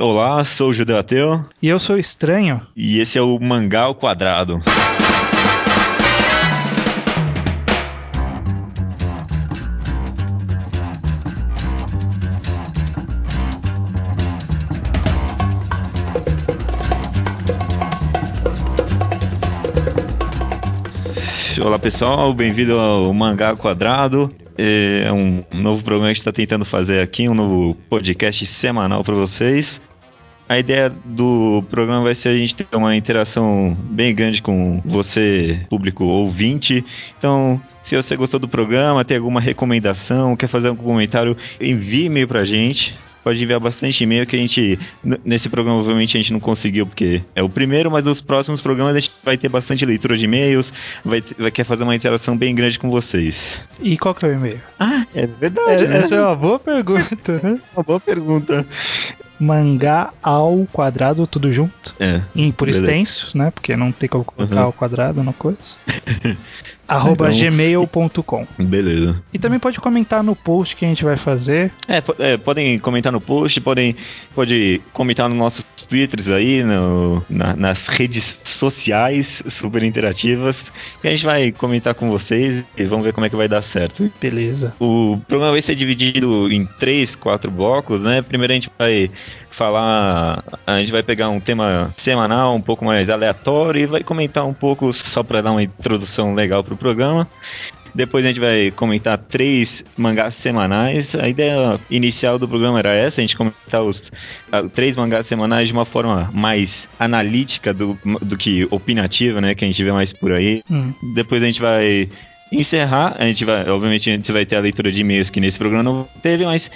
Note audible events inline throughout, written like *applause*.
Olá, sou o Judeu Ateu. E eu sou Estranho. E esse é o Mangá ao Quadrado. Olá pessoal, bem-vindo ao Mangá Quadrado. É um novo programa que a gente está tentando fazer aqui, um novo podcast semanal para vocês. A ideia do programa vai ser a gente ter uma interação bem grande com você, público ouvinte. Então, se você gostou do programa, tem alguma recomendação, quer fazer algum comentário, envie e-mail pra gente pode enviar bastante e-mail que a gente, nesse programa, obviamente, a gente não conseguiu, porque é o primeiro, mas nos próximos programas a gente vai ter bastante leitura de e-mails, vai, vai querer fazer uma interação bem grande com vocês. E qual que é o e-mail? Ah, é verdade. É, né? Essa é uma boa pergunta, né? *laughs* uma boa pergunta mangá ao quadrado, tudo junto. É. Em por beleza. extenso, né? Porque não tem como colocar uhum. ao quadrado na coisa. *laughs* arroba então, gmail.com. Beleza. E também pode comentar no post que a gente vai fazer. É, é, podem comentar no post, podem pode comentar nos nossos twitters aí, no, na, nas redes sociais super interativas. E a gente vai comentar com vocês e vamos ver como é que vai dar certo. Beleza. O programa vai ser dividido em três, quatro blocos, né? Primeiro a gente vai falar. A gente vai pegar um tema semanal, um pouco mais aleatório, e vai comentar um pouco, só para dar uma introdução legal pro programa. Depois a gente vai comentar três mangás semanais. A ideia inicial do programa era essa, a gente comentar os uh, três mangás semanais de uma forma mais analítica do, do que opinativa, né? Que a gente vê mais por aí. Hum. Depois a gente vai encerrar. A gente vai, obviamente, a gente vai ter a leitura de e-mails que nesse programa não teve, mas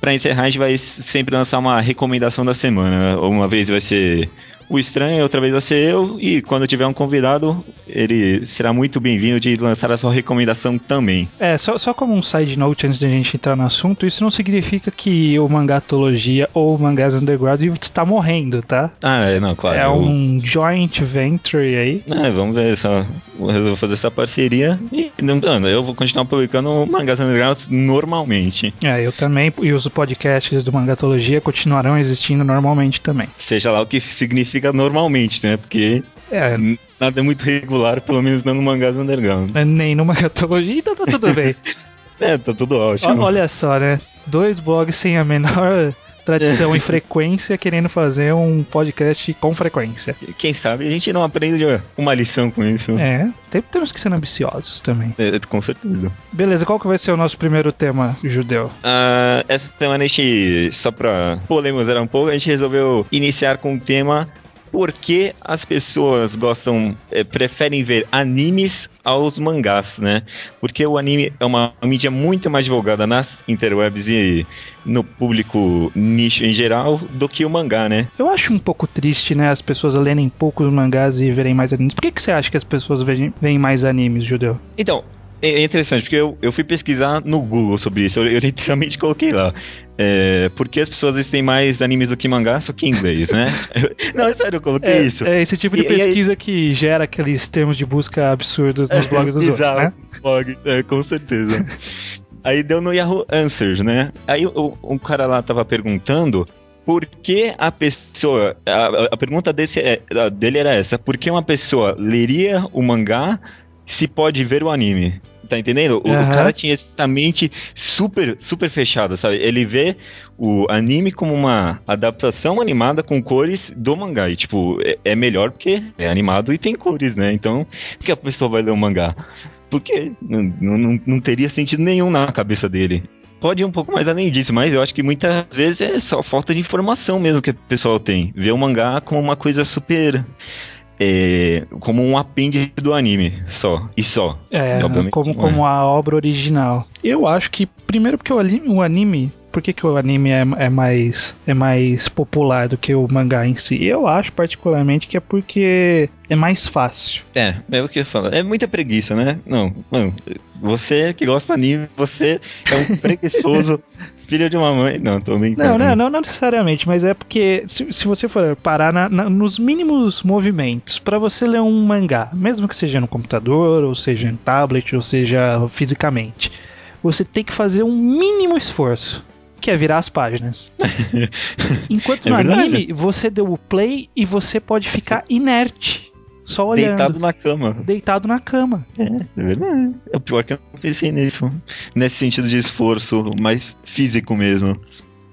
para encerrar, a gente vai sempre lançar uma recomendação da semana. Uma vez vai ser o estranho, outra vez vai ser eu, e quando tiver um convidado, ele será muito bem-vindo de lançar a sua recomendação também. É, só, só como um side note antes de a gente entrar no assunto, isso não significa que o mangatologia ou o mangás underground está morrendo, tá? Ah, é, não, claro. É um joint venture aí. É, vamos ver, só resolvo fazer essa parceria e não, eu vou continuar publicando mangás underground normalmente. É, eu também, e os podcasts do Mangatologia continuarão existindo normalmente também. Seja lá o que significa normalmente, né? Porque é. nada é muito regular, pelo menos não no mangás underground. Nem no mangatologia, então tá tudo bem. *laughs* é, tá tudo ótimo. Olha só, né? Dois blogs sem a menor *laughs* tradição e *laughs* frequência querendo fazer um podcast com frequência. Quem sabe a gente não aprende uma lição com isso. É, temos que ser ambiciosos também. É, com certeza. Beleza, qual que vai ser o nosso primeiro tema judeu? Uh, essa semana a gente, só pra polemizar um pouco, a gente resolveu iniciar com um tema por que as pessoas gostam, é, preferem ver animes aos mangás, né? Porque o anime é uma mídia muito mais divulgada nas interwebs e no público nicho em geral do que o mangá, né? Eu acho um pouco triste, né? As pessoas lerem poucos mangás e verem mais animes. Por que, que você acha que as pessoas veem mais animes, Judeu? Então, é, é interessante, porque eu, eu fui pesquisar no Google sobre isso, eu, eu literalmente coloquei lá. É, porque as pessoas têm mais animes do que mangá, só que em inglês, né? *laughs* *laughs* Não, é sério, eu coloquei é, isso. É esse tipo de e, pesquisa e que gera aqueles termos de busca absurdos nos blogs dos outros, né? Blog, é, com certeza. *laughs* Aí deu no Yahoo Answers, né? Aí o, um cara lá tava perguntando por que a pessoa. A, a pergunta desse, é, dele era essa: por que uma pessoa leria o mangá se pode ver o anime? Tá entendendo? O, uhum. o, cara tinha essa mente super, super fechada, sabe? Ele vê o anime como uma adaptação animada com cores do mangá. E, tipo, é, é melhor porque é animado e tem cores, né? Então, por que a pessoa vai ler o mangá? Porque não, não, não teria sentido nenhum na cabeça dele pode ir um pouco mais além disso, mas eu acho que muitas vezes é só falta de informação mesmo que o pessoal tem. Vê o mangá como uma coisa super é, como um apêndice do anime, só. E só. É, como, como é. a obra original. Eu acho que, primeiro porque o anime, o anime por que, que o anime é, é, mais, é mais popular do que o mangá em si? Eu acho particularmente que é porque é mais fácil. É, é o que eu falo. É muita preguiça, né? Não, não. Você que gosta de anime, você é um preguiçoso *laughs* filho de uma mãe. Não, tô brincando. Não, não, não, não necessariamente, mas é porque se, se você for parar na, na, nos mínimos movimentos para você ler um mangá, mesmo que seja no computador, ou seja em tablet, ou seja fisicamente, você tem que fazer um mínimo esforço que é virar as páginas. *laughs* Enquanto é no verdade. anime, você deu o play e você pode ficar inerte. Só olhando. Deitado na cama. Deitado na cama. É, é verdade. É o pior que eu não pensei nisso. Nesse sentido de esforço mais físico mesmo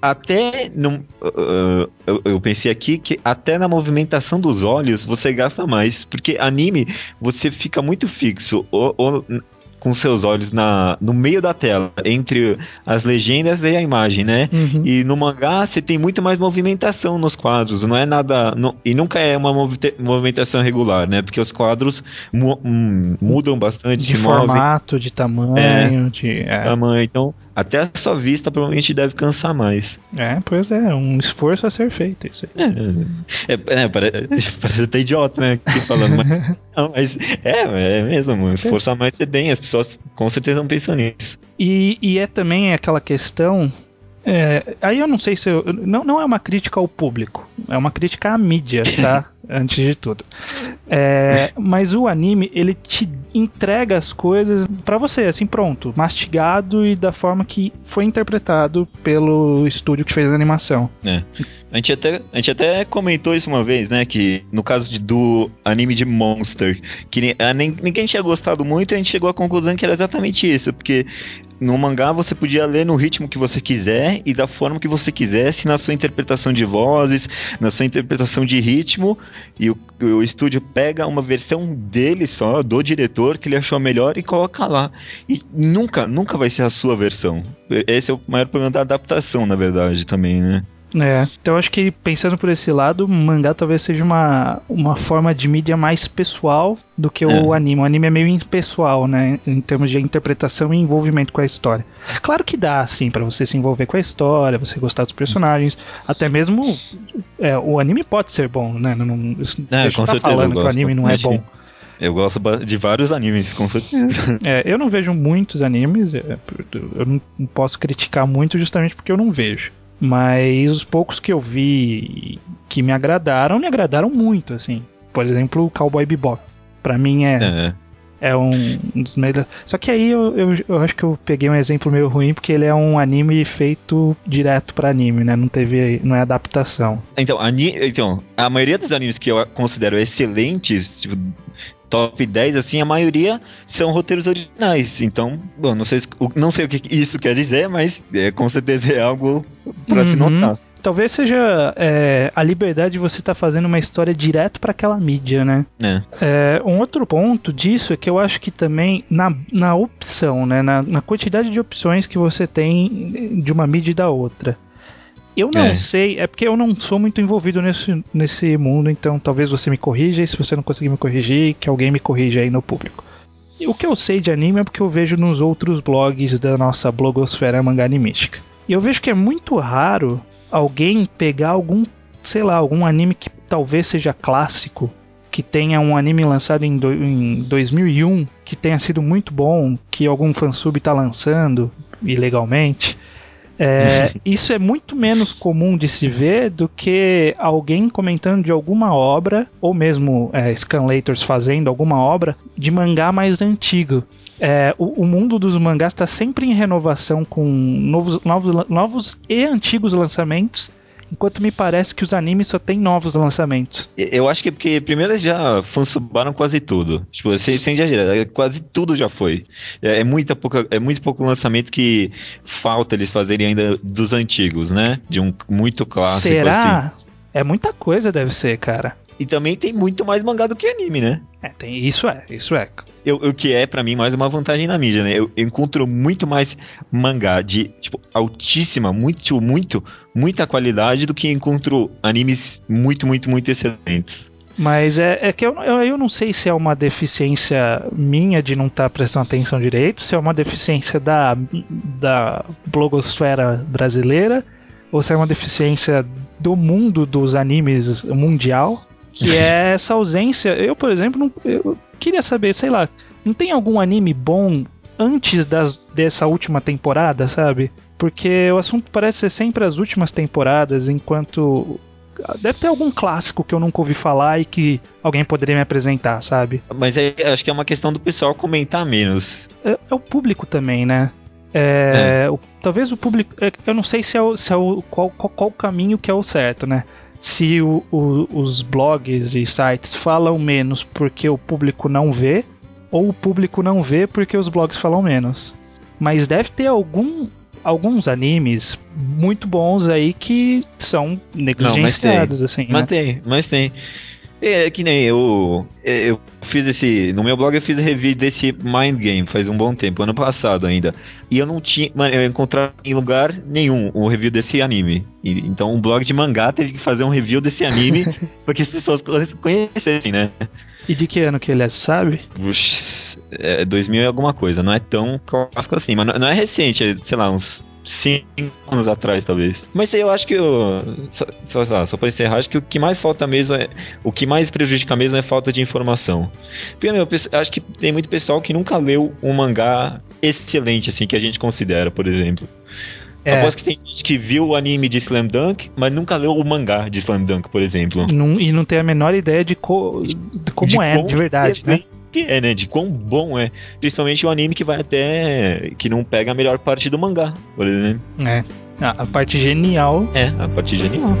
até no, uh, eu, eu, pensei aqui que até na movimentação dos olhos você gasta mais, porque anime você fica muito fixo ou, ou com seus olhos na, no meio da tela, entre as legendas e a imagem, né? Uhum. E no mangá você tem muito mais movimentação nos quadros, não é nada. Não, e nunca é uma movimentação regular, né? Porque os quadros mu hum, mudam bastante. De formato, movem. de tamanho, é, de. É. Tamanho. Então, até a sua vista provavelmente deve cansar mais. É, pois é, um esforço a ser feito isso aí. É, é, é parece, *laughs* parece até idiota, né? Aqui falando, mas, *laughs* não, mas é, é mesmo, um esforço a mais você tem, as pessoas com certeza não pensam nisso. E, e é também aquela questão é, aí eu não sei se eu, não, não é uma crítica ao público, é uma crítica à mídia, *laughs* tá? Antes de tudo. É, mas o anime, ele te entrega as coisas para você, assim, pronto, mastigado e da forma que foi interpretado pelo estúdio que fez a animação. É. A gente, até, a gente até comentou isso uma vez, né? Que no caso de, do anime de Monster, que nem, ninguém tinha gostado muito, a gente chegou à conclusão que era exatamente isso, porque no mangá você podia ler no ritmo que você quiser e da forma que você quisesse, na sua interpretação de vozes, na sua interpretação de ritmo, e o, o estúdio pega uma versão dele só, do diretor, que ele achou melhor e coloca lá. E nunca, nunca vai ser a sua versão. Esse é o maior problema da adaptação, na verdade, também, né? É, então acho que pensando por esse lado, o mangá talvez seja uma, uma forma de mídia mais pessoal do que é. o anime. O anime é meio impessoal, né, em termos de interpretação e envolvimento com a história. Claro que dá, assim, para você se envolver com a história, você gostar dos personagens, até mesmo é, o anime pode ser bom, né? Não, não, é, com tá falando que o anime não é bom. Eu gosto de vários animes, com certeza. É, eu não vejo muitos animes, é, eu não posso criticar muito justamente porque eu não vejo. Mas os poucos que eu vi que me agradaram, me agradaram muito, assim. Por exemplo, o Cowboy Bebop. Pra mim é, é. é um, um, dos melhores. Só que aí eu, eu, eu, acho que eu peguei um exemplo meio ruim, porque ele é um anime feito direto para anime, né? Não teve. não é adaptação. Então, ani, então, a maioria dos animes que eu considero excelentes, tipo, top 10, assim, a maioria são roteiros originais. Então, bom, não sei, não sei o que isso quer dizer, mas é, com certeza é algo para uhum. se notar. Talvez seja é, a liberdade de você estar tá fazendo uma história direto para aquela mídia, né? É. É, um outro ponto disso é que eu acho que também na, na opção, né? Na, na quantidade de opções que você tem de uma mídia e da outra. Eu não é. sei, é porque eu não sou muito envolvido nesse, nesse mundo, então talvez você me corrija, e se você não conseguir me corrigir, que alguém me corrija aí no público. E o que eu sei de anime é porque eu vejo nos outros blogs da nossa blogosfera mangá animística. E eu vejo que é muito raro alguém pegar algum, sei lá, algum anime que talvez seja clássico, que tenha um anime lançado em, do, em 2001, que tenha sido muito bom, que algum fansub tá lançando ilegalmente é, isso é muito menos comum de se ver do que alguém comentando de alguma obra, ou mesmo é, scanlators fazendo alguma obra de mangá mais antigo. É, o, o, mundo dos mangás está sempre em renovação com novos, novos, novos e antigos lançamentos enquanto me parece que os animes só tem novos lançamentos. Eu acho que é porque primeiro já fansubaram quase tudo. Tipo, sem, sem exagerar, é, quase tudo já foi. É, é, muita pouca, é muito pouco lançamento que falta eles fazerem ainda dos antigos, né? De um muito clássico Será? Assim. É muita coisa, deve ser, cara. E também tem muito mais mangá do que anime, né? É, tem, isso é, isso é. Eu, o que é, para mim, mais uma vantagem na mídia, né? Eu, eu, encontro muito mais mangá de, tipo, altíssima, muito, muito, muita qualidade do que encontro animes muito, muito, muito excelentes. Mas é, é que eu, eu, eu, não sei se é uma deficiência minha de não estar tá prestando atenção direito, se é uma deficiência da, da blogosfera brasileira, ou se é uma deficiência do mundo dos animes mundial que é essa ausência. Eu, por exemplo, não, eu queria saber, sei lá, não tem algum anime bom antes das, dessa última temporada, sabe? Porque o assunto parece ser sempre as últimas temporadas, enquanto Deve ter algum clássico que eu nunca ouvi falar e que alguém poderia me apresentar, sabe? Mas é, acho que é uma questão do pessoal comentar menos. É, é, o público também, né? É, é. O, talvez o público. É, eu não sei se é, o, se é o, qual, qual, qual caminho que é o certo, né? Se o, o, os blogs e sites falam menos porque o público não vê, ou o público não vê porque os blogs falam menos. Mas deve ter algum, alguns animes muito bons aí que são negligenciados, não, assim. Mas né? tem, mas tem. É, é que nem eu, eu fiz esse. No meu blog eu fiz review desse Mind Game faz um bom tempo, ano passado ainda. E eu não tinha. Mano, eu encontrei em lugar nenhum o review desse anime. E, então um blog de mangá teve que fazer um review desse anime *laughs* porque as pessoas conhecessem, né? E de que ano que ele é, sabe? Puxa, é 2000 e alguma coisa, não é tão clássico assim, mas não é recente, é, sei lá, uns cinco anos atrás, talvez. Mas eu acho que eu, só, só, só para encerrar, acho que o que mais falta mesmo é. O que mais prejudica mesmo é falta de informação. Porque, meu, acho que tem muito pessoal que nunca leu um mangá excelente, assim, que a gente considera, por exemplo. É. Aposto que tem gente que viu o anime de Slam Dunk, mas nunca leu o mangá de Slam Dunk, por exemplo. Não, e não tem a menor ideia de, co, de como de é, de verdade, né? Que é, né? De quão bom é. Principalmente o anime que vai até. que não pega a melhor parte do mangá, por exemplo. É. A, a parte genial. É, a parte genial.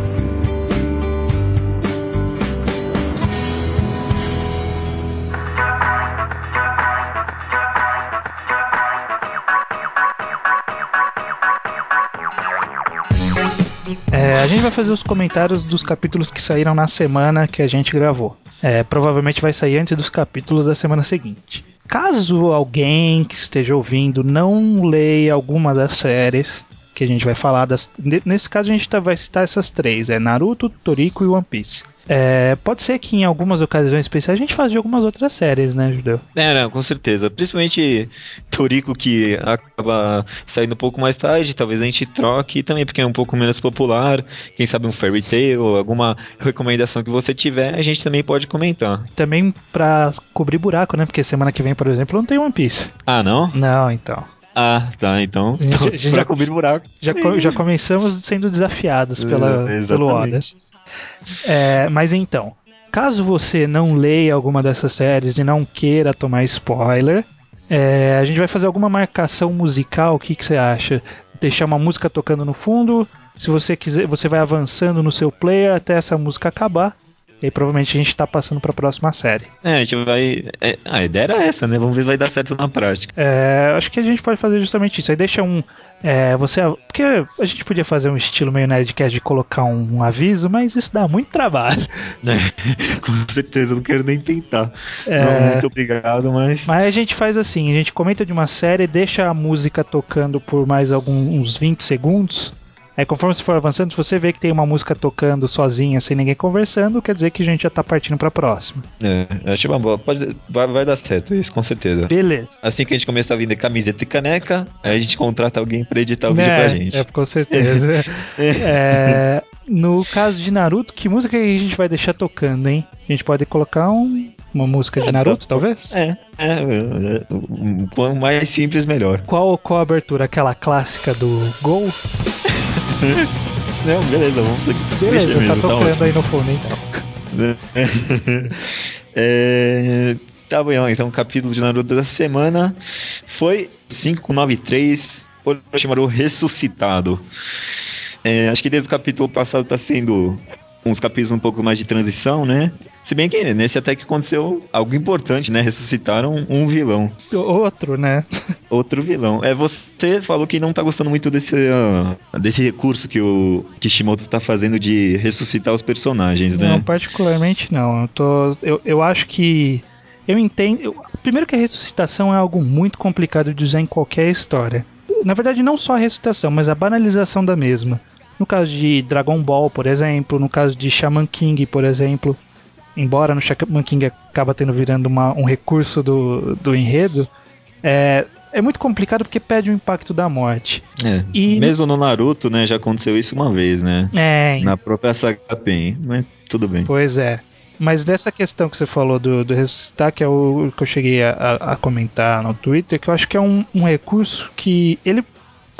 É, a gente vai fazer os comentários dos capítulos que saíram na semana que a gente gravou. É, provavelmente vai sair antes dos capítulos da semana seguinte. Caso alguém que esteja ouvindo não leia alguma das séries que a gente vai falar, das, nesse caso a gente tá, vai citar essas três: é Naruto, Toriko e One Piece. É, pode ser que em algumas ocasiões especiais a gente faça de algumas outras séries, né, Judeu? É, não, com certeza. Principalmente Toriko, que acaba saindo um pouco mais tarde, talvez a gente troque, também porque é um pouco menos popular. Quem sabe um Fairy Tail, alguma recomendação que você tiver, a gente também pode comentar. Também pra cobrir buraco, né? Porque semana que vem, por exemplo, não tem One Piece. Ah, não? Não, então. Ah, tá, então. A gente, a gente *laughs* já, cobrir buraco. Já, já começamos sendo desafiados pela, é, pelo Oda. É, mas então, caso você não leia alguma dessas séries e não queira tomar spoiler, é, a gente vai fazer alguma marcação musical. O que, que você acha? Deixar uma música tocando no fundo. Se você quiser, você vai avançando no seu player até essa música acabar. E aí, provavelmente a gente tá passando pra próxima série. É, a gente vai. É, a ideia era essa, né? Vamos ver se vai dar certo na prática. É, acho que a gente pode fazer justamente isso. Aí deixa um. É, você. Porque a gente podia fazer um estilo meio Nerdcast de colocar um, um aviso, mas isso dá muito trabalho. *laughs* É, com certeza, não quero nem tentar. É, não, muito obrigado, mas. Mas a gente faz assim: a gente comenta de uma série, deixa a música tocando por mais alguns 20 segundos. Aí conforme você for avançando, se você vê que tem uma música tocando sozinha, sem ninguém conversando, quer dizer que a gente já tá partindo pra próxima. É, acho uma boa. Pode, vai, vai dar certo isso, com certeza. Beleza. Assim que a gente começar a vender camiseta e caneca, aí a gente contrata alguém pra editar o vídeo é, pra gente. É, com certeza. *laughs* é, no caso de Naruto, que música a gente vai deixar tocando, hein? A gente pode colocar um, uma música de é, Naruto, tá, talvez? É, é, é, quanto mais simples, melhor. Qual, qual a abertura? Aquela clássica do Gol? *laughs* *laughs* Não, beleza, vamos Beleza, tá mesmo, tá tocando tá aí no fone então. *laughs* é, tá bom, então o capítulo de Naruto da semana foi 593 Orochimaru ressuscitado. É, acho que desde o capítulo passado tá sendo uns capítulos um pouco mais de transição, né? Se bem que nesse até que aconteceu algo importante, né? Ressuscitaram um vilão. Outro, né? *laughs* Outro vilão. É, você falou que não tá gostando muito desse, uh, desse recurso que o Kishimoto tá fazendo de ressuscitar os personagens, né? Não, particularmente não. Eu, tô, eu, eu acho que. Eu entendo. Eu, primeiro que a ressuscitação é algo muito complicado de usar em qualquer história. Na verdade, não só a ressuscitação, mas a banalização da mesma. No caso de Dragon Ball, por exemplo, no caso de Shaman King, por exemplo, embora no Shaman King acaba tendo virando uma, um recurso do, do enredo, é, é muito complicado porque perde o impacto da morte. É, e mesmo no Naruto, né, já aconteceu isso uma vez, né? É. Na própria saga Pen, mas tudo bem. Pois é. Mas dessa questão que você falou do, do ressuscitar, que é o que eu cheguei a, a comentar no Twitter, que eu acho que é um, um recurso que ele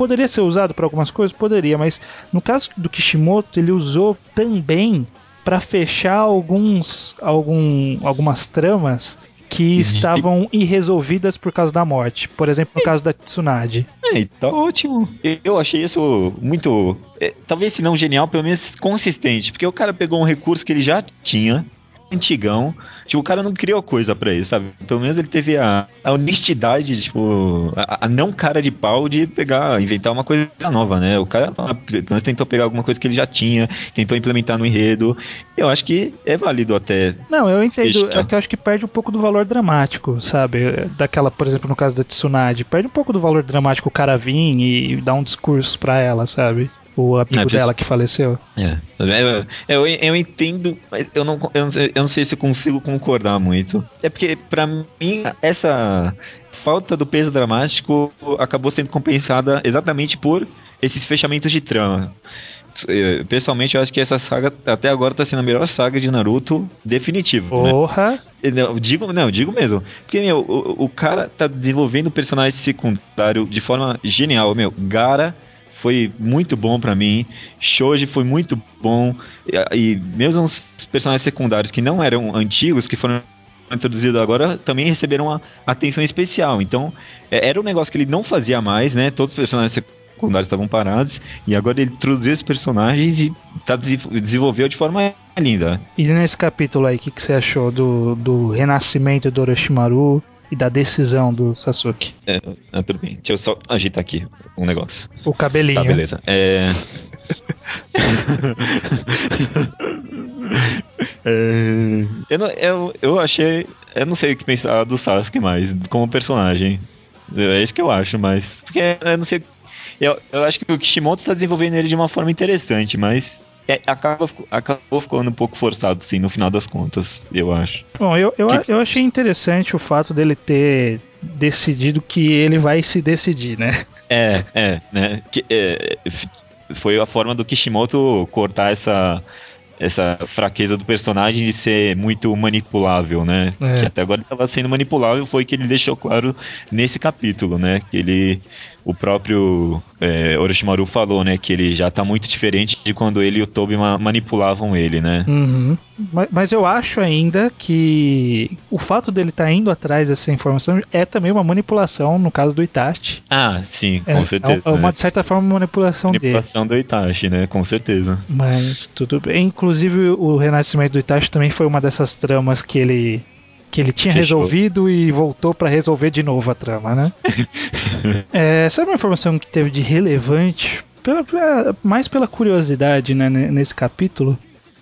Poderia ser usado para algumas coisas? Poderia, mas no caso do Kishimoto, ele usou também para fechar alguns, algum, algumas tramas que estavam irresolvidas por causa da morte. Por exemplo, no caso da Tsunade. É, tá ótimo. Eu achei isso muito. É, talvez se não genial, pelo menos consistente. Porque o cara pegou um recurso que ele já tinha, antigão. Tipo, o cara não criou coisa pra ele, sabe? Pelo menos ele teve a, a honestidade, tipo, a, a, não cara de pau de pegar, inventar uma coisa nova, né? O cara pelo menos tentou pegar alguma coisa que ele já tinha, tentou implementar no enredo. Eu acho que é válido até. Não, eu entendo. É que eu acho que perde um pouco do valor dramático, sabe? Daquela, por exemplo, no caso da Tsunade, perde um pouco do valor dramático o cara vir e dar um discurso pra ela, sabe? O amigo é, dela que faleceu. É. Eu, eu, eu entendo, mas eu não, eu, eu não sei se consigo concordar muito. É porque, pra mim, essa falta do peso dramático acabou sendo compensada exatamente por esses fechamentos de trama. Pessoalmente, eu acho que essa saga até agora tá sendo a melhor saga de Naruto definitivo. Né? Porra! Né? Não, digo, não, digo mesmo. Porque, meu, o, o cara tá desenvolvendo o personagem secundário de forma genial. Meu, Gara foi muito bom para mim. Shoji foi muito bom. E, e, mesmo os personagens secundários que não eram antigos, que foram introduzidos agora, também receberam uma atenção especial. Então, é, era um negócio que ele não fazia mais, né? Todos os personagens secundários estavam parados. E agora ele introduziu esses personagens e tá, desenvolveu de forma linda. E nesse capítulo aí, o que, que você achou do, do renascimento do Orochimaru? E da decisão do Sasuke. É, é, tudo bem. Deixa eu só agitar aqui um negócio. O cabelinho. Tá, beleza. É. *laughs* é... Eu, não, eu, eu achei. Eu não sei o que pensar do Sasuke mais, como personagem. É isso que eu acho, mas. Porque eu não sei. Eu, eu acho que o Kishimoto está desenvolvendo ele de uma forma interessante, mas é, acaba, acabou ficando um pouco forçado, sim, no final das contas, eu acho. Bom, eu, eu, que... eu achei interessante o fato dele ter decidido que ele vai se decidir, né? É, é, né? Que, é, foi a forma do Kishimoto cortar essa essa fraqueza do personagem de ser muito manipulável, né? É. Que até agora estava sendo manipulável, foi que ele deixou claro nesse capítulo, né? Que ele o próprio é, Orochimaru falou, né, que ele já tá muito diferente de quando ele e o Tobi ma manipulavam ele, né? Uhum. Mas, mas, eu acho ainda que o fato dele estar tá indo atrás dessa informação é também uma manipulação, no caso do Itachi. Ah, sim, com é, certeza. É uma, né? de certa forma, uma manipulação, manipulação dele. Manipulação do Itachi, né, com certeza. Mas tudo bem. Inclusive, o renascimento do Itachi também foi uma dessas tramas que ele que ele tinha Fechou. resolvido e voltou para resolver de novo a trama, né? *laughs* é, sabe uma informação que teve de relevante, pela, pela, mais pela curiosidade, né, nesse capítulo,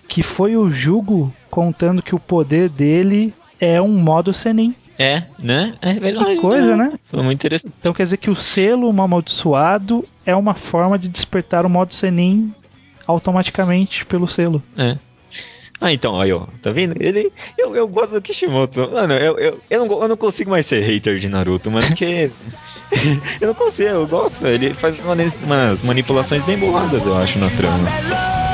que foi o Jugo contando que o poder dele é um modo Senin. É, né? É verdade. Que coisa, né? né? Foi muito interessante. Então quer dizer que o selo um amaldiçoado é uma forma de despertar o modo Senin automaticamente pelo selo. É. Ah, então, aí, ó, tá vendo? Ele, eu, eu gosto do Kishimoto. Mano, eu, eu, eu, não, eu não consigo mais ser hater de Naruto, mano, porque. *laughs* eu não consigo, eu gosto. Ele faz umas, manipulações bem boladas, eu acho, na trama.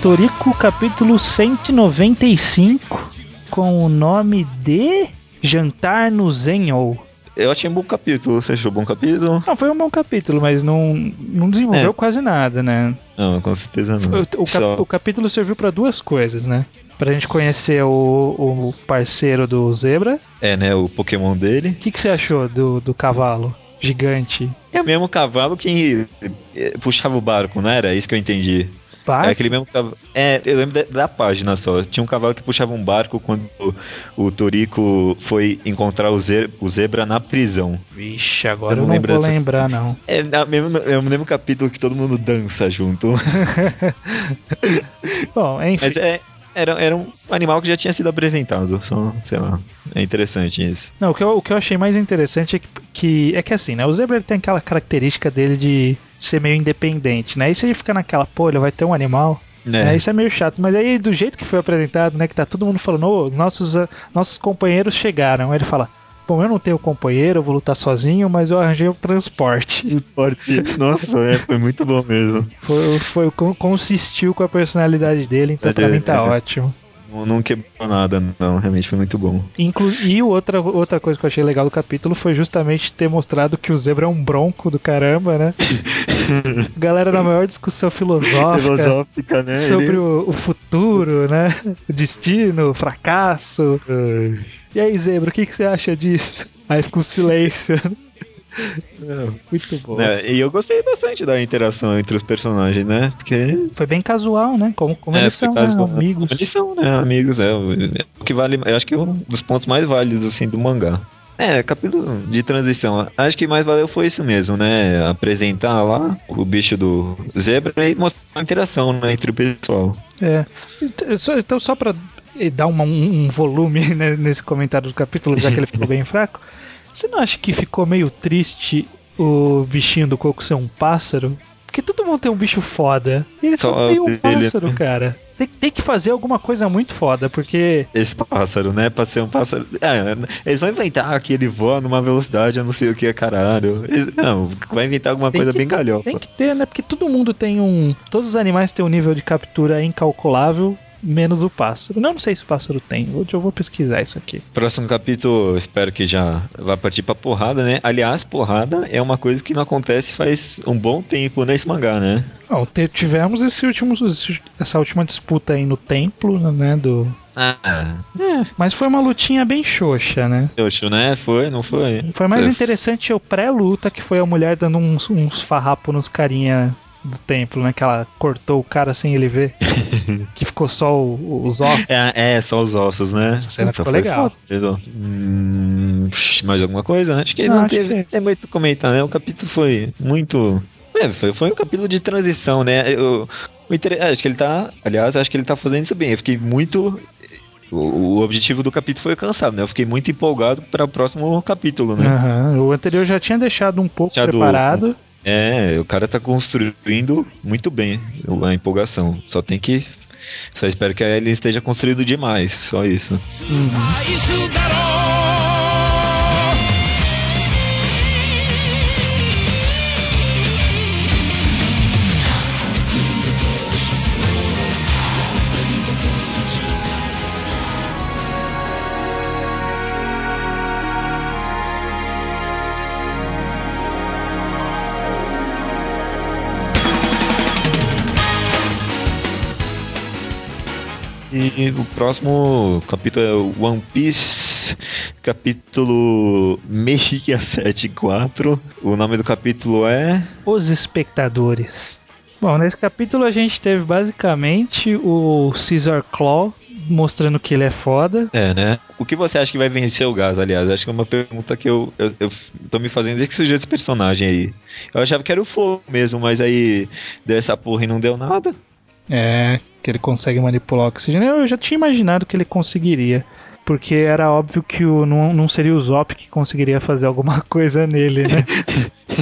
Torico capítulo 195 com o nome de Jantar no Zenhou. Eu achei um bom capítulo. Você achou um bom capítulo? Não, foi um bom capítulo, mas não, não desenvolveu é. quase nada, né? Não, com certeza não. O, o, cap, o capítulo serviu para duas coisas, né? Pra gente conhecer o, o parceiro do Zebra. É, né? O Pokémon dele. O que, que você achou do, do cavalo? Gigante. É o mesmo cavalo que eh, puxava o barco, não era? É isso que eu entendi. Barco? É aquele mesmo cavalo. É, eu lembro da, da, página só. Tinha um cavalo que puxava um barco quando o, o Torico foi encontrar o, ze, o zebra na prisão. Vixe, agora eu não, não vou dessas... lembrar, não. É, na, mesmo, é o mesmo capítulo que todo mundo dança junto. *laughs* Bom, enfim. Mas é, Era, era um animal que já tinha sido apresentado, só, sei lá. É interessante isso. Não, o que eu, o que eu achei mais interessante é que, que é que assim, né? O zebra tem aquela característica dele de ser meio independente, né? E se ele fica naquela, pô, ele vai ter um animal, é. é. isso é meio chato, mas aí do jeito que foi apresentado, né, que tá todo mundo falando, oh, nossos, uh, nossos companheiros chegaram, aí ele fala, bom, eu não tenho companheiro, eu vou lutar sozinho, mas eu arranjei o transporte. Transporte, nossa, é, foi muito bom mesmo. Foi, foi, consistiu com a personalidade dele, então é, pra mim tá é. ótimo. Não, não quebrou nada, não. Realmente foi muito bom. Inclu e outra, outra coisa que eu achei legal do capítulo foi justamente ter mostrado que o zebra é um bronco do caramba, né? *laughs* Galera na maior discussão filosófica, filosófica né? sobre Ele... o, o, futuro, né? O destino, o fracasso. E aí, zebra, o que, que você acha disso? Aí fica um silêncio. muito bom. É, e eu gostei bastante da interação entre os personagens, né? Porque... Foi bem casual, né? Como, como é, eles são né? amigos. Eles são, né? Amigos, é. O que vale, eu acho que é um dos pontos mais válidos, assim, do mangá. É, capítulo de transição. Acho que mais valeu foi isso mesmo, né? Apresentar lá o bicho do zebra e mostrar a interação né, entre o pessoal. É. Então, só pra dar uma, um volume *laughs* né, nesse comentário do capítulo, já que ele ficou bem fraco. Você não acha que ficou meio triste o bichinho do coco ser um pássaro? Porque todo mundo tem um bicho foda. E ele só tem um pássaro, ele... cara. Tem, tem, que fazer alguma coisa muito foda, porque. Esse pássaro, né? Pra ser um pássaro. É, eles vão inventar que ele voa numa velocidade, eu não sei o que é caralho. Eles... Não, vai inventar alguma tem coisa bem galhofa. Tem que ter, né? Porque todo mundo tem um. Todos os animais têm um nível de captura incalculável menos o pássaro. Não, não sei se o pássaro tem. Eu vou pesquisar isso aqui. Próximo capítulo, espero que já vá partir pra porrada, né? Aliás, porrada é uma coisa que não acontece faz um bom tempo nesse mangá, né? Não, tivemos esse último, essa última disputa aí no templo, né? Do, ah. É, mas foi uma lutinha bem xoxa, né? Xoxo, né? Foi, não foi? Foi mais interessante o pré-luta, que foi a mulher dando uns, uns farrapos nos carinha do templo, né? Que ela cortou o cara sem ele ver. *laughs* que ficou só o, os ossos. É, é, só os ossos, né? Essa cena ficou legal. Hum, mais alguma coisa? Acho que não, não teve. Que... É muito comentar, né? O capítulo foi muito. É, foi, foi um capítulo de transição, né? Eu, eu, acho que ele tá. Aliás, acho que ele tá fazendo isso bem. Eu fiquei muito o, objetivo do capítulo foi alcançado, né? Eu fiquei muito empolgado para o próximo capítulo, né? Uhum. O anterior já tinha deixado um pouco Deixado preparado. É, o cara tá construindo muito bem a empolgação. Só tem que. Só espero que ele esteja construído demais. Só isso. Uhum. E o próximo capítulo é One Piece, capítulo 674. O nome do capítulo é. Os Espectadores. Bom, nesse capítulo a gente teve basicamente o Caesar Claw mostrando que ele é foda. É, né? O que você acha que vai vencer o gás, aliás? Acho que é uma pergunta que eu, eu, eu tô me fazendo desde que surgiu esse personagem aí. Eu achava que era o fogo mesmo, mas aí deu essa porra e não deu nada. É, que ele consegue manipular o oxigênio. Eu já tinha imaginado que ele conseguiria. Porque era óbvio que o, não, não seria o Zop que conseguiria fazer alguma *laughs* coisa nele, né?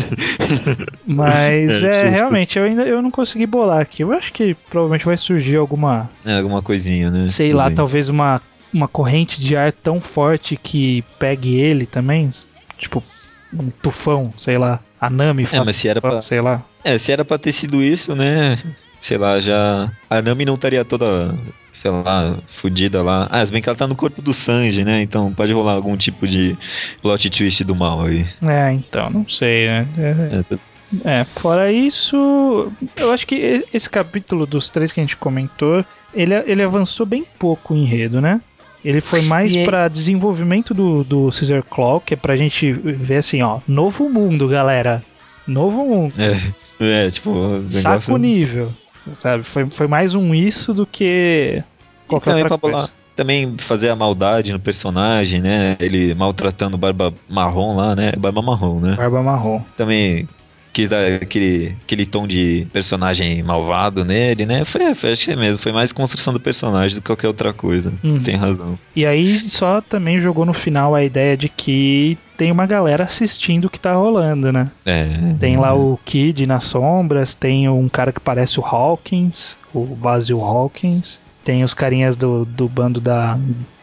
*laughs* Mas é, é realmente, eu ainda eu não consegui bolar aqui. Eu acho que provavelmente vai surgir alguma. É, alguma coisinha, né? Sei lá, talvez uma, uma corrente de ar tão forte que pegue ele também. Tipo, um tufão, sei lá. A Nami faz é, mas se era pra, sei lá. É, se era pra ter sido isso, né? Sei lá, já. A Nami não estaria toda, sei lá, fodida lá. Ah, se bem que ela tá no corpo do Sanji, né? Então pode rolar algum tipo de plot twist do mal aí. É, então, não sei, né? É, é, fora isso, eu acho que esse capítulo dos três que a gente comentou, ele, ele avançou bem pouco o enredo, né? Ele foi mais e para desenvolvimento do, do Caesar Claw, que é pra gente ver assim, ó, novo mundo, galera. Novo mundo. É, é tipo. Saco nível. Sabe? Foi, foi mais um isso do que qualquer outra coisa. Também fazer a maldade no personagem, né? Ele maltratando Barba Marrom lá, né? Barba Marrom, né? Barba Marrom. Também que dá aquele, aquele tom de personagem malvado nele, né? Foi, foi acho que é mesmo, foi mais construção do personagem do que qualquer outra coisa. Uhum. Tem razão. E aí só também jogou no final a ideia de que tem uma galera assistindo o que tá rolando, né? É. Tem lá o Kid nas sombras, tem um cara que parece o Hawkins, o Basil Hawkins, tem os carinhas do, do bando da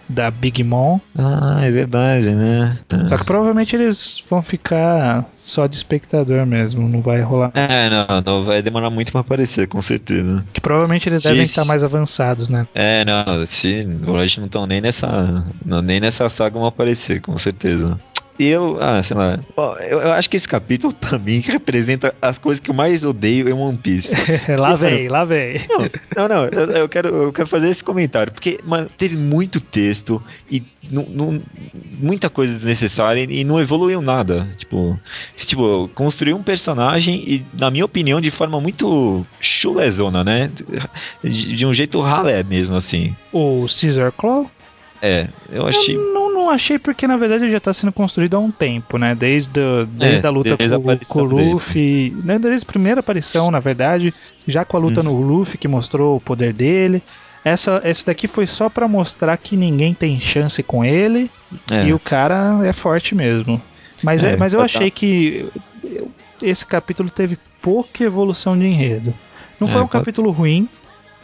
da Big Mom. Ah, é verdade, né? Só que provavelmente eles vão ficar só de espectador mesmo, não vai rolar. É, não, não vai demorar muito pra aparecer, com certeza. Que provavelmente eles devem estar mais avançados, né? É, não, se hoje não estão nem nessa, não, nem nessa saga vão aparecer, com certeza. E eu, ah, sei lá, eu, eu, acho que esse capítulo, *laughs* pra mim, representa as coisas que eu mais odeio em One Piece. *laughs* lá vem, lá vem. Não, não, eu, eu, quero, eu quero fazer esse comentário, porque mano, teve muito texto e muita coisa desnecessária e não evoluiu nada. Tipo, tipo, construiu um personagem e, na minha opinião, de forma muito chulezona, né? De, de um jeito ralé mesmo, assim. O Caesar Claw? É, eu achei. Eu não, não achei porque na verdade ele já está sendo construído há um tempo, né? Desde, desde é, a luta desde com, a com, o Luffy. Né? Desde a primeira aparição, na verdade. Já com a luta hum. no Luffy, que mostrou o poder dele. Essa, esse daqui foi só para mostrar que ninguém tem chance com ele. Que é. o cara é forte mesmo. Mas, é, é mas eu achei que esse capítulo teve pouca evolução de enredo. Não foi é, um capítulo ruim,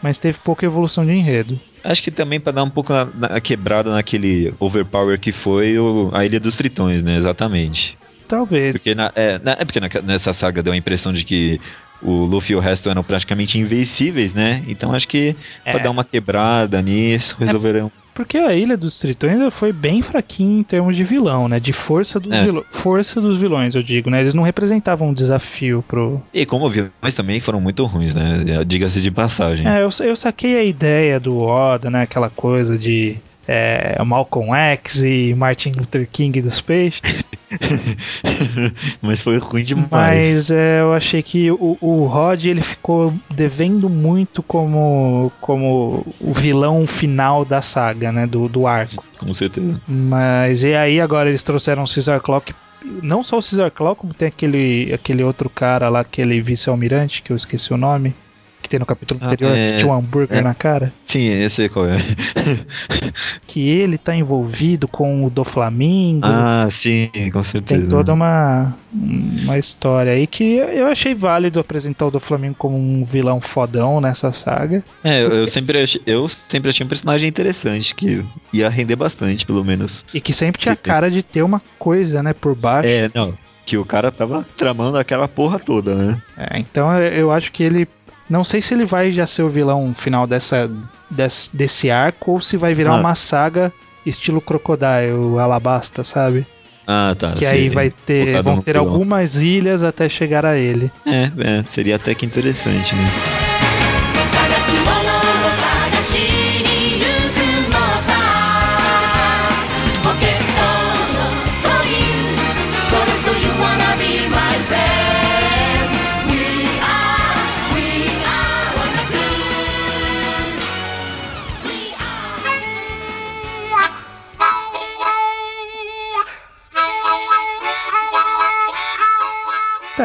mas teve pouca evolução de enredo. Acho que também para dar um pouco na, na, quebrada naquele overpower que foi o, a Ilha dos Tritões, né? Exatamente. Talvez. Porque, na, é, na, é porque nessa saga deu a impressão de que o Luffy e o resto eram praticamente invencíveis, né? Então acho que é. pra dar uma quebrada nisso, resolveram. Porque a Ilha dos Tritões foi bem fraquinha em termos de vilão, né? De força dos, é. vilões, força dos vilões, eu digo, né? Eles não representavam um desafio pro. E como vilões também foram muito ruins, né? Diga-se de passagem. É, eu, eu saquei a ideia do Oda, né? Aquela coisa de é, Malcolm X e Martin Luther King dos peixes. *laughs* Mas foi ruim demais. Mas é, eu achei que o, o Rod ele ficou devendo muito como, como o vilão final da saga, né? Do, do arco. Com certeza. Mas e aí agora eles trouxeram o Caesar Clock. Não só o Caesar Clock, como tem aquele, aquele outro cara lá, aquele vice-almirante, que eu esqueci o nome que tem no capítulo ah, anterior, é, que tinha um hambúrguer é, na cara. Sim, eu sei qual é. *laughs* que ele tá envolvido com o do Flamengo. Ah, sim, com certeza. Tem toda uma, uma história aí que eu achei válido apresentar o do Flamengo como um vilão fodão nessa saga. É, eu, eu sempre, achei, eu sempre achei um personagem interessante, que ia render bastante, pelo menos. E que sempre tinha cara de ter uma coisa, né, por baixo. É, não que o cara tava tramando aquela porra toda, né? É, então eu acho que ele não sei se ele vai já ser o vilão final dessa, desse, desse arco ou se vai virar ah. uma saga estilo Crocodile, Alabasta, sabe? Ah, tá. Que aí vai ter, vão ter algumas ilhas até chegar a ele. É, é, seria até que interessante, né?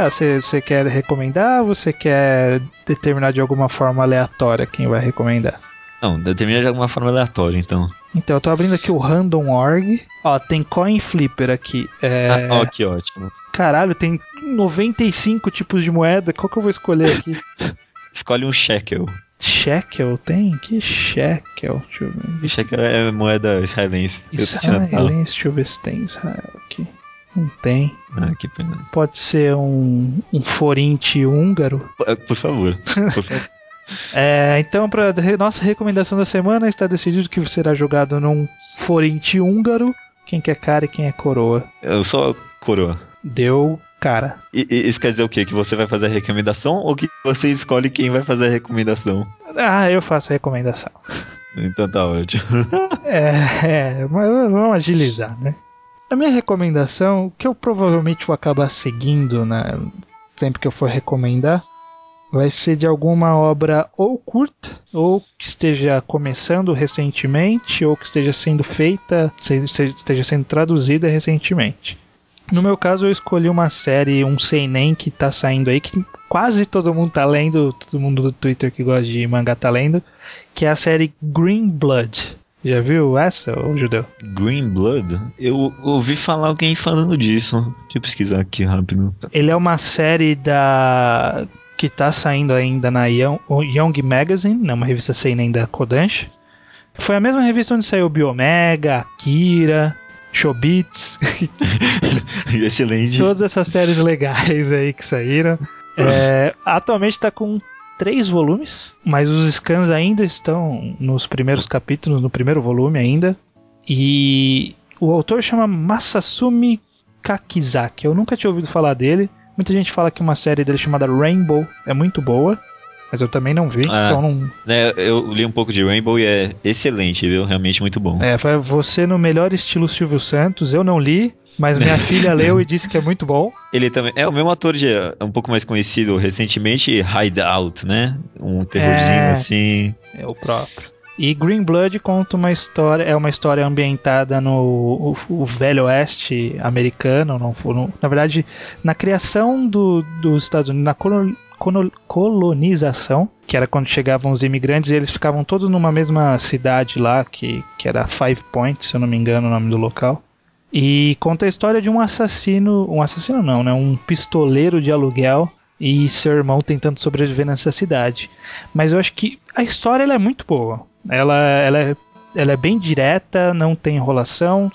Você quer recomendar ou você quer determinar de alguma forma aleatória quem vai recomendar? Não, determina de alguma forma aleatória, então. Então, eu tô abrindo aqui o random.org. Ó, tem coin flipper aqui. É... Ah, ó, que ótimo. Caralho, tem 95 tipos de moeda. Qual que eu vou escolher aqui? *laughs* Escolhe um shekel. Shekel tem? Que shekel? Deixa eu ver. Shekel é moeda israelense. Israelense, deixa eu ver se tem Israel aqui. Não tem. Ah, que pena. Pode ser um, um forinte húngaro? Por, por favor. Por favor. *laughs* *laughs* é, então, para nossa recomendação da semana, está decidido que será jogado num forinte húngaro. Quem quer cara e quem é coroa? Eu sou coroa. Deu cara. E, isso quer dizer o quê? Que você vai fazer a recomendação ou que você escolhe quem vai fazer a recomendação? Ah, eu faço a recomendação. Então tá ótimo. *laughs* é, é, mas vamos agilizar, né? A minha recomendação, que eu provavelmente vou acabar seguindo né, sempre que eu for recomendar, vai ser de alguma obra ou curta, ou que esteja começando recentemente, ou que esteja sendo feita, esteja sendo traduzida recentemente. No meu caso, eu escolhi uma série, um seinen que tá saindo aí, que quase todo mundo tá lendo, todo mundo do Twitter que gosta de mangá tá lendo, que é a série Green Blood. Já viu essa, ô judeu? Green Blood? Eu ouvi falar alguém falando disso. Deixa eu pesquisar aqui rápido. Ele é uma série da que tá saindo ainda na Young, Young Magazine, né, uma revista seinen da Kodansha. Foi a mesma revista onde saiu Biomega, Akira, Shobits. *laughs* Excelente. Todas essas séries legais aí que saíram. É, atualmente está com três volumes, mas os scans ainda estão nos primeiros capítulos, no primeiro volume ainda. E o autor chama Masasumi Kakizaki. Eu nunca tinha ouvido falar dele. Muita gente fala que uma série dele chamada Rainbow é muito boa mas eu também não vi, ah, então não. É, eu li um pouco de Rainbow e é excelente, viu? Realmente muito bom. É, você no melhor estilo Silvio Santos, eu não li, mas minha *laughs* filha leu e disse que é muito bom. Ele também é o mesmo ator de é um pouco mais conhecido recentemente, Hideout, né? Um terrorzinho é, assim. É o próprio. E Green Blood conta uma história, é uma história ambientada no o, o Velho Oeste americano, não, no, na verdade, na criação do, dos Estados Unidos, na colonização, que era quando chegavam os imigrantes e eles ficavam todos numa mesma cidade lá, que, que era Five Points, se eu não me engano o nome do local. E conta a história de um assassino, um assassino não, né, um pistoleiro de aluguel e seu irmão tentando sobreviver nessa cidade. Mas eu acho que a história é muito boa. Ela, ela, é, ela é bem direta, não tem enrolação,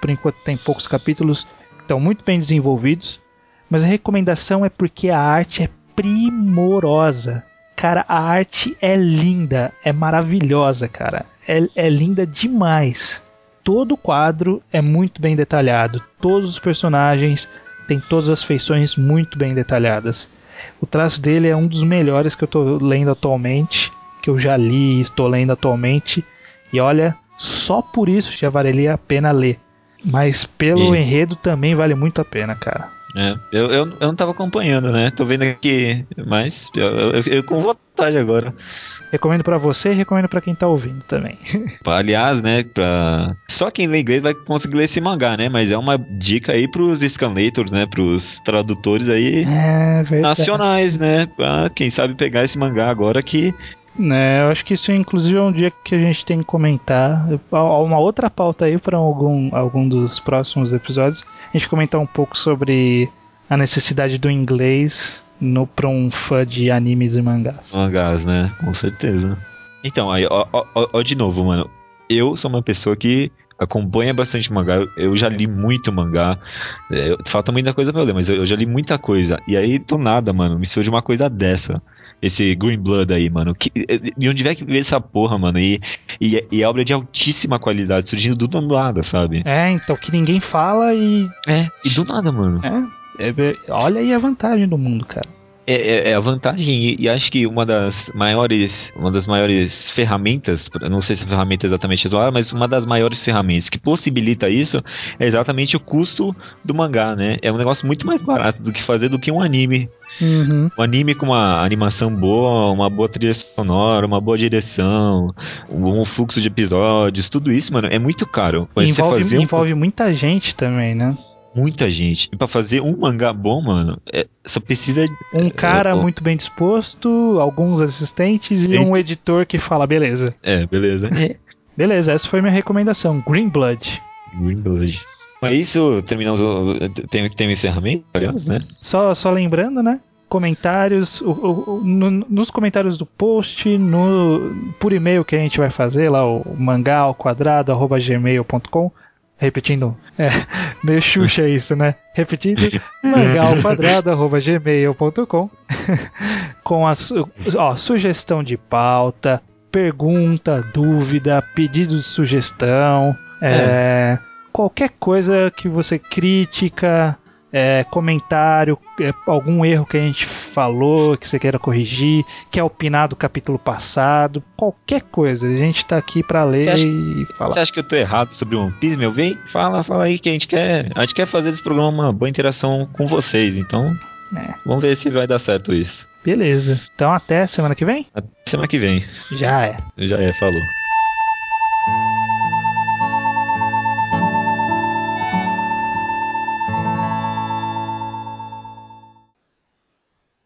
por enquanto tem poucos capítulos, estão muito bem desenvolvidos. Mas a recomendação é porque a arte é primorosa. Cara, a arte é linda, é maravilhosa, cara. É, é linda demais. Todo o quadro é muito bem detalhado. Todos os personagens têm todas as feições muito bem detalhadas. O traço dele é um dos melhores que eu estou lendo atualmente, que eu já li e estou lendo atualmente. E olha, só por isso já valeria a pena ler. Mas pelo e... enredo também vale muito a pena, cara. É, eu, eu, eu não tava acompanhando, né? Tô vendo aqui, mas eu, eu, eu com vontade agora. Recomendo para você e recomendo para quem tá ouvindo também. *laughs* Aliás, né, pra... só quem lê inglês vai conseguir ler esse mangá, né? Mas é uma dica aí pros scanlators, né? Pros tradutores aí é, nacionais, né? Pra quem sabe pegar esse mangá agora que né, eu acho que isso inclusive é um dia que a gente tem que comentar. Uma outra pauta aí para algum, algum dos próximos episódios. A gente comentar um pouco sobre a necessidade do inglês no para um fã de animes e mangás. Mangás, né? Com certeza. Então, aí, ó, ó, ó, de novo, mano. Eu sou uma pessoa que acompanha bastante mangá. Eu já li muito mangá. É, falta muita coisa pra ler, mas eu, eu já li muita coisa. E aí, do nada, mano, me surge uma coisa dessa esse Green Blood aí, mano. Que, de onde tiver que ver essa porra, mano. E, e, e é obra de altíssima qualidade, surgindo do nada, sabe? É, então, que ninguém fala e. É, e do nada, mano. É, é olha aí a vantagem do mundo, cara. É, é, é, a vantagem e, e, acho que uma das maiores uma das maiores ferramentas não sei se a ferramenta é exatamente essa mas uma das maiores ferramentas que possibilita isso é exatamente o custo do mangá né é um negócio muito mais barato do que fazer do que um anime uhum. um anime com uma animação boa uma boa trilha sonora uma boa direção um fluxo de episódios tudo isso mano é muito caro envolve, envolve um... muita gente também né muita gente. E pra fazer um mangá bom, mano, é, só precisa. Um é, cara muito bem disposto, alguns assistentes e um editor que fala, beleza. É, beleza. *laughs* Beleza, essa foi minha recomendação. Green Blood. Green Blood. É isso, terminamos. Tem, tem um encerramento, aliás, né? Só, só lembrando, né? Comentários, o, o, no, nos comentários do post, no, por e-mail que a gente vai fazer, lá o mangá ao quadrado, arroba gmail.com Repetindo, é, *laughs* meio xuxa *laughs* isso, né? Repetindo, *laughs* mangalquadrado.gmail.com com a su ó, sugestão de pauta, pergunta, dúvida, pedido de sugestão, é. É, qualquer coisa que você crítica, é, comentário, é, algum erro que a gente falou, que você queira corrigir, quer opinar do capítulo passado, qualquer coisa. A gente tá aqui para ler acha, e falar. Você acha que eu tô errado sobre o One Piece, meu? Vem, fala, fala aí que a gente quer. A gente quer fazer desse programa uma boa interação com vocês, então. É. Vamos ver se vai dar certo isso. Beleza. Então até semana que vem? Até semana que vem. Já é. Já é, falou.